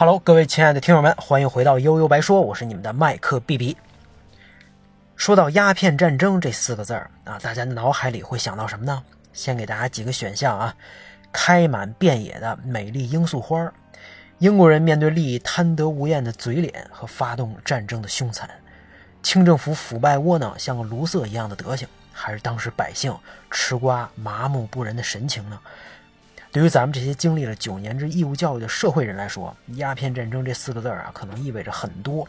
Hello，各位亲爱的听友们，欢迎回到悠悠白说，我是你们的麦克 B B。说到鸦片战争这四个字儿啊，大家脑海里会想到什么呢？先给大家几个选项啊：开满遍野的美丽罂粟花儿，英国人面对利益贪得无厌的嘴脸和发动战争的凶残，清政府腐败窝囊像个卢瑟一样的德行，还是当时百姓吃瓜麻木不仁的神情呢？对于咱们这些经历了九年制义务教育的社会人来说，鸦片战争这四个字儿啊，可能意味着很多，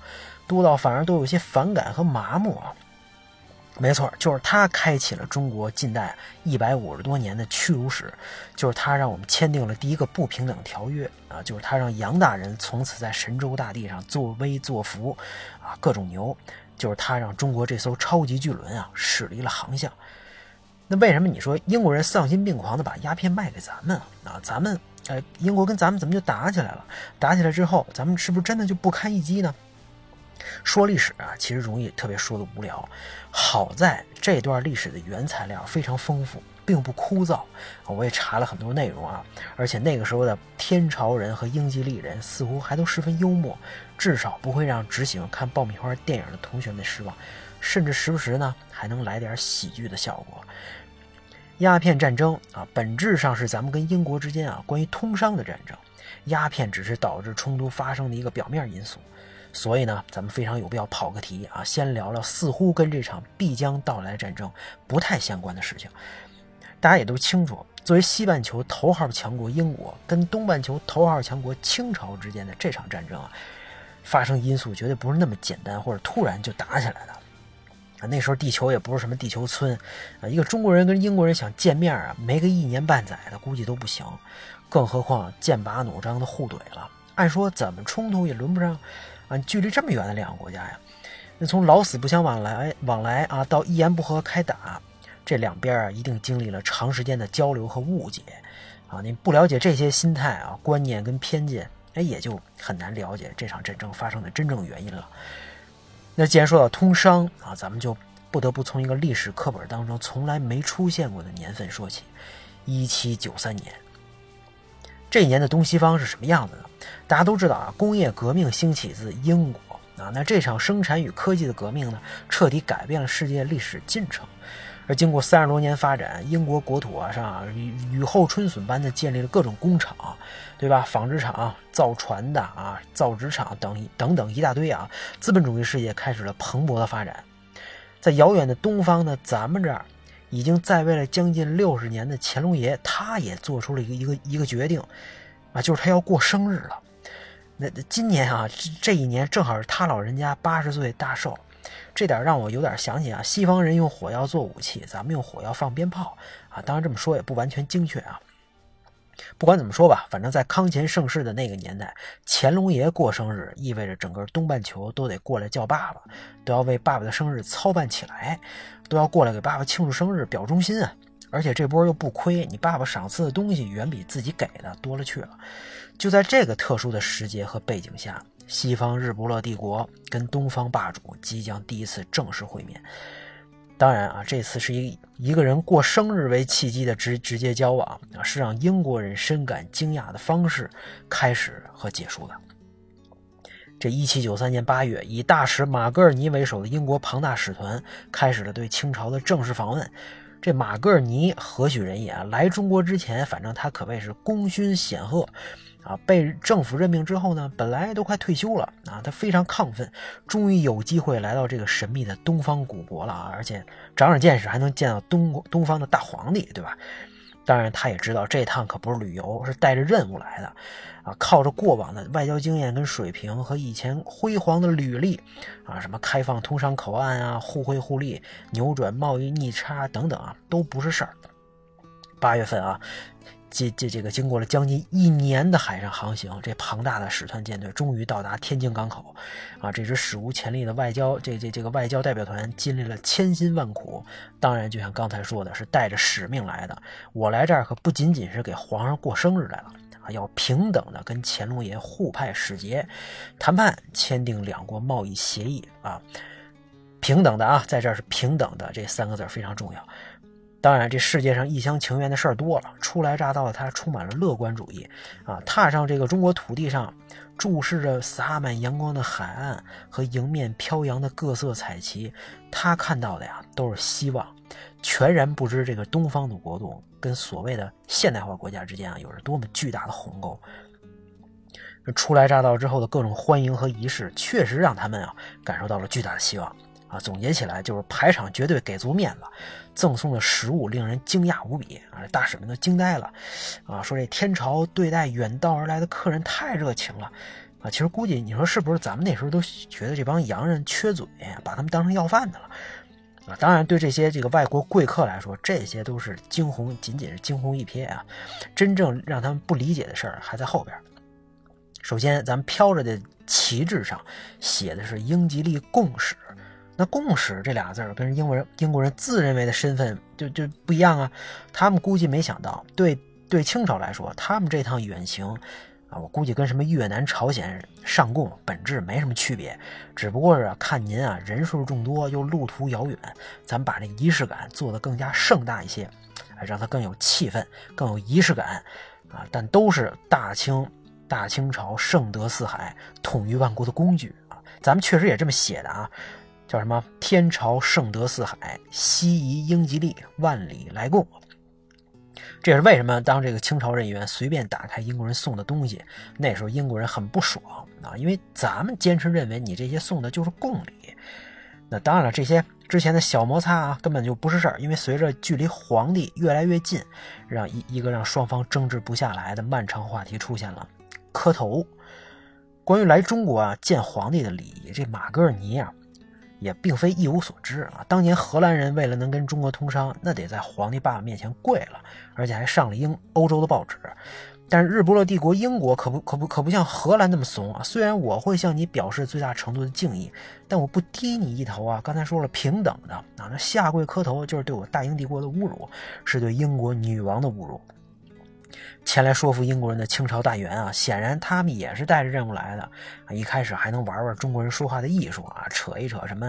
多到反而都有些反感和麻木啊。没错，就是他开启了中国近代一百五十多年的屈辱史，就是他让我们签订了第一个不平等条约啊，就是他让杨大人从此在神州大地上作威作福，啊，各种牛，就是他让中国这艘超级巨轮啊驶离了航向。那为什么你说英国人丧心病狂的把鸦片卖给咱们啊？咱们呃，英国跟咱们怎么就打起来了？打起来之后，咱们是不是真的就不堪一击呢？说历史啊，其实容易特别说的无聊。好在这段历史的原材料非常丰富，并不枯燥。我也查了很多内容啊，而且那个时候的天朝人和英吉利人似乎还都十分幽默，至少不会让只喜欢看爆米花电影的同学们失望，甚至时不时呢还能来点喜剧的效果。鸦片战争啊，本质上是咱们跟英国之间啊关于通商的战争，鸦片只是导致冲突发生的一个表面因素。所以呢，咱们非常有必要跑个题啊，先聊聊似乎跟这场必将到来战争不太相关的事情。大家也都清楚，作为西半球头号强国英国跟东半球头号强国清朝之间的这场战争啊，发生因素绝对不是那么简单或者突然就打起来的。啊，那时候地球也不是什么地球村，啊，一个中国人跟英国人想见面啊，没个一年半载的估计都不行，更何况剑拔弩张的互怼了。按说怎么冲突也轮不上，啊，距离这么远的两个国家呀，那从老死不相往来往来啊，到一言不合开打，这两边啊一定经历了长时间的交流和误解，啊，你不了解这些心态啊、观念跟偏见，哎，也就很难了解这场战争发生的真正原因了。那既然说到通商啊，咱们就不得不从一个历史课本当中从来没出现过的年份说起，一七九三年。这一年的东西方是什么样子呢？大家都知道啊，工业革命兴起自英国啊，那这场生产与科技的革命呢，彻底改变了世界历史进程。而经过三十多年发展，英国国土啊上雨雨后春笋般的建立了各种工厂，对吧？纺织厂、造船的啊、造纸厂等等等一大堆啊，资本主义事业开始了蓬勃的发展。在遥远的东方呢，咱们这儿已经在位了将近六十年的乾隆爷，他也做出了一个一个一个决定啊，就是他要过生日了。那今年啊，这这一年正好是他老人家八十岁大寿。这点让我有点想起啊，西方人用火药做武器，咱们用火药放鞭炮啊。当然这么说也不完全精确啊。不管怎么说吧，反正在康乾盛世的那个年代，乾隆爷过生日，意味着整个东半球都得过来叫爸爸，都要为爸爸的生日操办起来，都要过来给爸爸庆祝生日，表忠心啊。而且这波又不亏，你爸爸赏赐的东西远比自己给的多了去了。就在这个特殊的时节和背景下。西方日不落帝国跟东方霸主即将第一次正式会面，当然啊，这次是以一个人过生日为契机的直直接交往啊，是让英国人深感惊讶的方式开始和结束的。这一七九三年八月，以大使马格尔尼为首的英国庞大使团开始了对清朝的正式访问。这马格尔尼何许人也？来中国之前，反正他可谓是功勋显赫。啊，被政府任命之后呢，本来都快退休了啊，他非常亢奋，终于有机会来到这个神秘的东方古国了啊，而且长长见识，还能见到东东方的大皇帝，对吧？当然，他也知道这趟可不是旅游，是带着任务来的啊，靠着过往的外交经验跟水平和以前辉煌的履历啊，什么开放通商口岸啊，互惠互利，扭转贸易逆差等等啊，都不是事儿。八月份啊。这这这个经过了将近一年的海上航行，这庞大的使团舰队终于到达天津港口，啊，这支史无前例的外交这这这个外交代表团经历了千辛万苦，当然就像刚才说的，是带着使命来的。我来这儿可不仅仅是给皇上过生日来了，啊，要平等的跟乾隆爷互派使节，谈判签订两国贸易协议啊，平等的啊，在这儿是平等的这三个字非常重要。当然，这世界上一厢情愿的事儿多了，初来乍到的他充满了乐观主义啊！踏上这个中国土地上，注视着洒满阳光的海岸和迎面飘扬的各色彩旗，他看到的呀都是希望，全然不知这个东方的国度跟所谓的现代化国家之间啊有着多么巨大的鸿沟。初来乍到之后的各种欢迎和仪式，确实让他们啊感受到了巨大的希望啊！总结起来就是排场绝对给足面子，赠送的食物令人惊讶无比啊！大使们都惊呆了啊！说这天朝对待远道而来的客人太热情了啊！其实估计你说是不是咱们那时候都觉得这帮洋人缺嘴，把他们当成要饭的了啊？当然，对这些这个外国贵客来说，这些都是惊鸿，仅仅是惊鸿一瞥啊！真正让他们不理解的事儿还在后边。首先，咱们飘着的旗帜上写的是英吉利共使，那共识这俩字儿跟英国人英国人自认为的身份就就不一样啊。他们估计没想到，对对清朝来说，他们这趟远行啊，我估计跟什么越南、朝鲜上贡本质没什么区别，只不过是看您啊人数众多又路途遥远，咱们把这仪式感做得更加盛大一些，让它更有气氛、更有仪式感啊。但都是大清。大清朝盛德四海，统一万国的工具啊！咱们确实也这么写的啊，叫什么？天朝圣德四海，西夷英吉利，万里来贡。这也是为什么当这个清朝人员随便打开英国人送的东西，那时候英国人很不爽啊，因为咱们坚持认为你这些送的就是贡礼。那当然了，这些之前的小摩擦啊，根本就不是事儿，因为随着距离皇帝越来越近，让一一个让双方争执不下来的漫长话题出现了。磕头，关于来中国啊见皇帝的礼仪，这马格尔尼啊也并非一无所知啊。当年荷兰人为了能跟中国通商，那得在皇帝爸爸面前跪了，而且还上了英欧洲的报纸。但是日不落帝国英国可不可不可不像荷兰那么怂啊！虽然我会向你表示最大程度的敬意，但我不低你一头啊！刚才说了平等的啊，那下跪磕头就是对我大英帝国的侮辱，是对英国女王的侮辱。前来说服英国人的清朝大员啊，显然他们也是带着任务来的。一开始还能玩玩中国人说话的艺术啊，扯一扯什么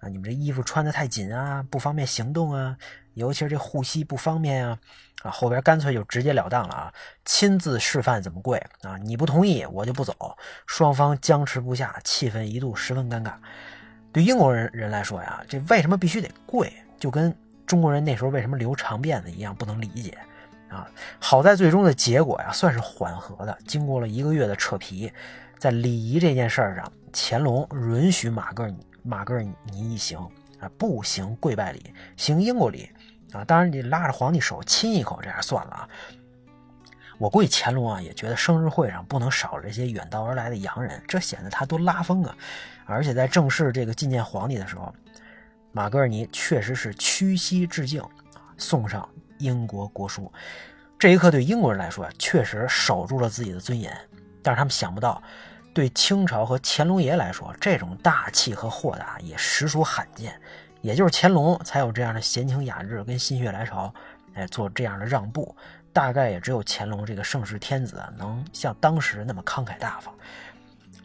啊，你们这衣服穿的太紧啊，不方便行动啊，尤其是这护膝不方便啊。啊，后边干脆就直截了当了啊，亲自示范怎么跪啊，你不同意我就不走。双方僵持不下，气氛一度十分尴尬。对英国人人来说呀，这为什么必须得跪，就跟中国人那时候为什么留长辫子一样，不能理解。啊，好在最终的结果呀，算是缓和的。经过了一个月的扯皮，在礼仪这件事儿上，乾隆允许马格尔马格尔尼一行啊，不行跪拜礼，行英国礼啊。当然，你拉着皇帝手亲一口，这样算了啊。我估计乾隆啊，也觉得生日会上不能少了这些远道而来的洋人，这显得他多拉风啊。而且在正式这个觐见皇帝的时候，马格尔尼确实是屈膝致敬送上。英国国书，这一刻对英国人来说啊，确实守住了自己的尊严。但是他们想不到，对清朝和乾隆爷来说，这种大气和豁达也实属罕见。也就是乾隆才有这样的闲情雅致跟心血来潮，哎，做这样的让步。大概也只有乾隆这个盛世天子能像当时那么慷慨大方。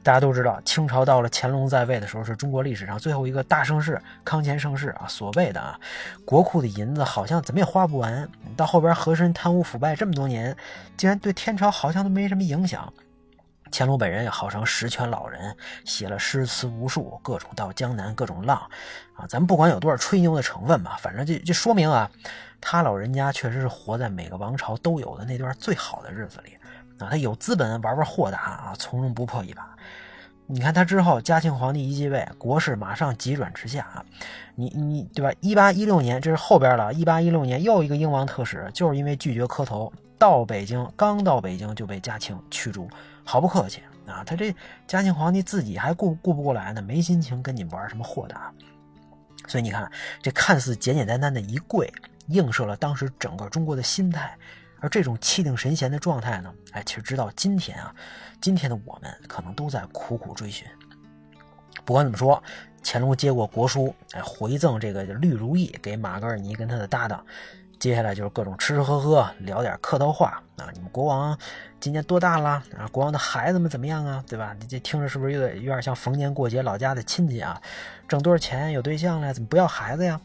大家都知道，清朝到了乾隆在位的时候，是中国历史上最后一个大盛世——康乾盛世啊。所谓的啊，国库的银子好像怎么也花不完。到后边和珅贪污腐败这么多年，竟然对天朝好像都没什么影响。乾隆本人也号称十全老人，写了诗词无数，各种到江南，各种浪啊。咱们不管有多少吹牛的成分吧，反正就就说明啊，他老人家确实是活在每个王朝都有的那段最好的日子里。啊，他有资本玩玩豁达啊，从容不迫一把。你看他之后，嘉庆皇帝一继位，国势马上急转直下啊。你你对吧？一八一六年，这是后边了。一八一六年，又一个英王特使，就是因为拒绝磕头，到北京，刚到北京就被嘉庆驱逐，毫不客气啊。他这嘉庆皇帝自己还顾顾不过来呢，没心情跟你玩什么豁达。所以你看，这看似简简单单的一跪，映射了当时整个中国的心态。而这种气定神闲的状态呢，哎，其实直到今天啊，今天的我们可能都在苦苦追寻。不管怎么说，乾隆接过国书，哎，回赠这个绿如意给马格尔尼跟他的搭档。接下来就是各种吃吃喝喝，聊点客套话啊。你们国王今年多大了？啊，国王的孩子们怎么样啊？对吧？你这听着是不是有点有点像逢年过节老家的亲戚啊？挣多少钱？有对象了？怎么不要孩子呀？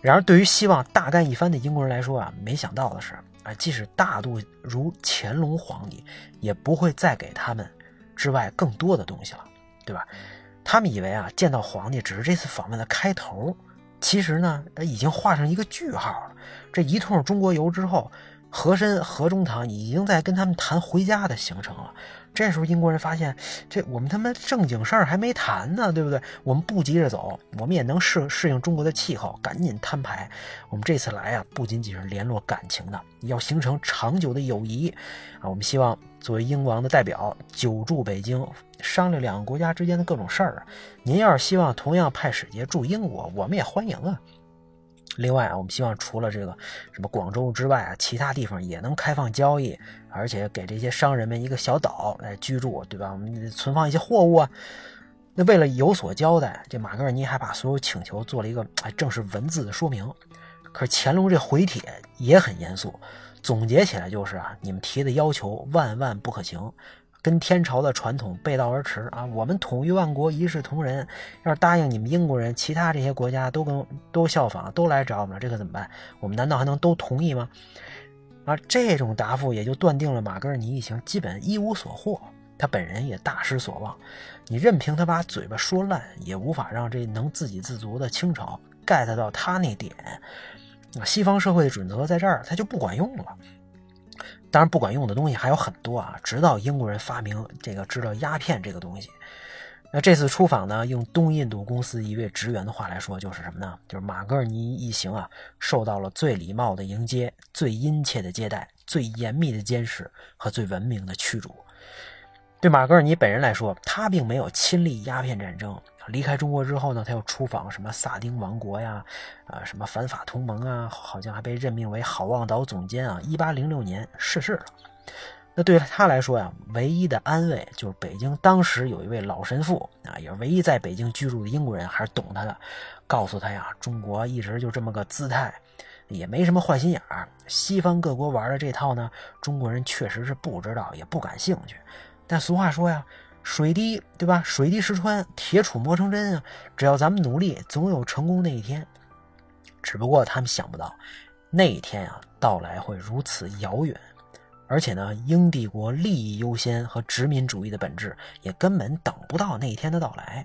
然而，对于希望大干一番的英国人来说啊，没想到的是，啊，即使大度如乾隆皇帝，也不会再给他们之外更多的东西了，对吧？他们以为啊，见到皇帝只是这次访问的开头，其实呢，已经画上一个句号了。这一通中国游之后，和珅、和中堂已经在跟他们谈回家的行程了。这时候英国人发现，这我们他妈正经事儿还没谈呢，对不对？我们不急着走，我们也能适适应中国的气候，赶紧摊牌。我们这次来啊，不仅仅是联络感情的，要形成长久的友谊啊。我们希望作为英王的代表，久驻北京，商量两个国家之间的各种事儿啊。您要是希望同样派使节驻英国，我们也欢迎啊。另外啊，我们希望除了这个什么广州之外啊，其他地方也能开放交易，而且给这些商人们一个小岛来居住，对吧？我们存放一些货物啊。那为了有所交代，这马格尔尼还把所有请求做了一个哎正式文字的说明。可是乾隆这回帖也很严肃，总结起来就是啊，你们提的要求万万不可行。跟天朝的传统背道而驰啊！我们统一万国一视同仁，要是答应你们英国人，其他这些国家都跟都效仿，都来找我们，这可怎么办？我们难道还能都同意吗？啊，这种答复也就断定了马格尔尼一行基本一无所获，他本人也大失所望。你任凭他把嘴巴说烂，也无法让这能自给自足的清朝 get 到他那点。西方社会的准则在这儿，他就不管用了。当然，不管用的东西还有很多啊！直到英国人发明这个知道鸦片这个东西，那这次出访呢，用东印度公司一位职员的话来说，就是什么呢？就是马格尔尼一行啊，受到了最礼貌的迎接、最殷切的接待、最严密的监视和最文明的驱逐。对马格尔尼本人来说，他并没有亲历鸦片战争。离开中国之后呢，他又出访什么萨丁王国呀，啊，什么反法同盟啊，好像还被任命为好望岛总监啊。一八零六年逝世了。那对他来说呀，唯一的安慰就是北京当时有一位老神父啊，也是唯一在北京居住的英国人，还是懂他的，告诉他呀，中国一直就这么个姿态，也没什么坏心眼儿。西方各国玩的这套呢，中国人确实是不知道，也不感兴趣。但俗话说呀。水滴，对吧？水滴石穿，铁杵磨成针啊！只要咱们努力，总有成功那一天。只不过他们想不到，那一天啊，到来会如此遥远。而且呢，英帝国利益优先和殖民主义的本质，也根本等不到那一天的到来。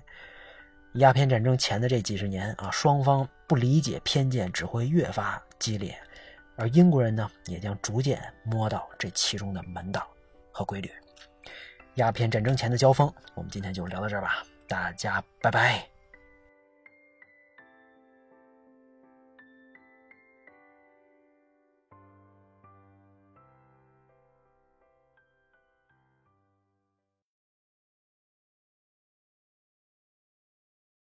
鸦片战争前的这几十年啊，双方不理解偏见只会越发激烈，而英国人呢，也将逐渐摸到这其中的门道和规律。鸦片战争前的交锋，我们今天就聊到这儿吧，大家拜拜。